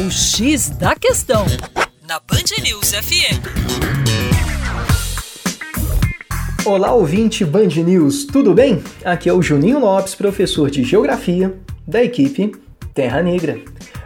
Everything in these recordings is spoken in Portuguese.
O X da Questão, na Band News FM. Olá, ouvinte Band News, tudo bem? Aqui é o Juninho Lopes, professor de Geografia da equipe Terra Negra.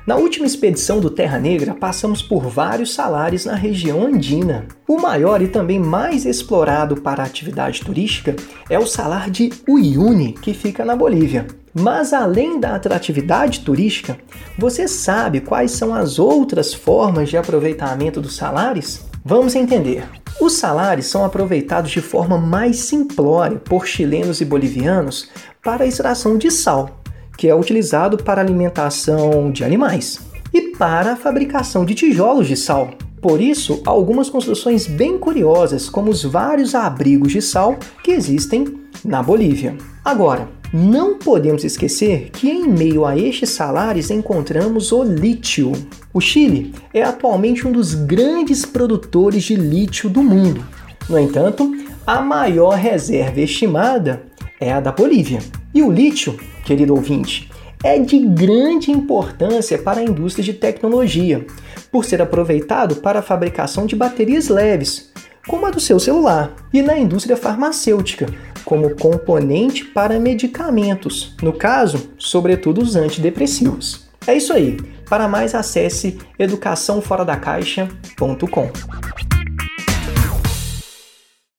Na última expedição do Terra Negra, passamos por vários salares na região andina. O maior e também mais explorado para a atividade turística é o salar de Uyuni, que fica na Bolívia. Mas além da atratividade turística, você sabe quais são as outras formas de aproveitamento dos salares? Vamos entender. Os salares são aproveitados de forma mais simplória por chilenos e bolivianos para a extração de sal, que é utilizado para alimentação de animais, e para a fabricação de tijolos de sal. Por isso, algumas construções bem curiosas, como os vários abrigos de sal que existem na Bolívia. Agora, não podemos esquecer que em meio a estes salares encontramos o lítio. O Chile é atualmente um dos grandes produtores de lítio do mundo. No entanto, a maior reserva estimada é a da Bolívia. E o lítio, querido ouvinte, é de grande importância para a indústria de tecnologia, por ser aproveitado para a fabricação de baterias leves, como a do seu celular, e na indústria farmacêutica, como componente para medicamentos, no caso, sobretudo os antidepressivos. É isso aí. Para mais acesse educaçãoforadacaixa.com.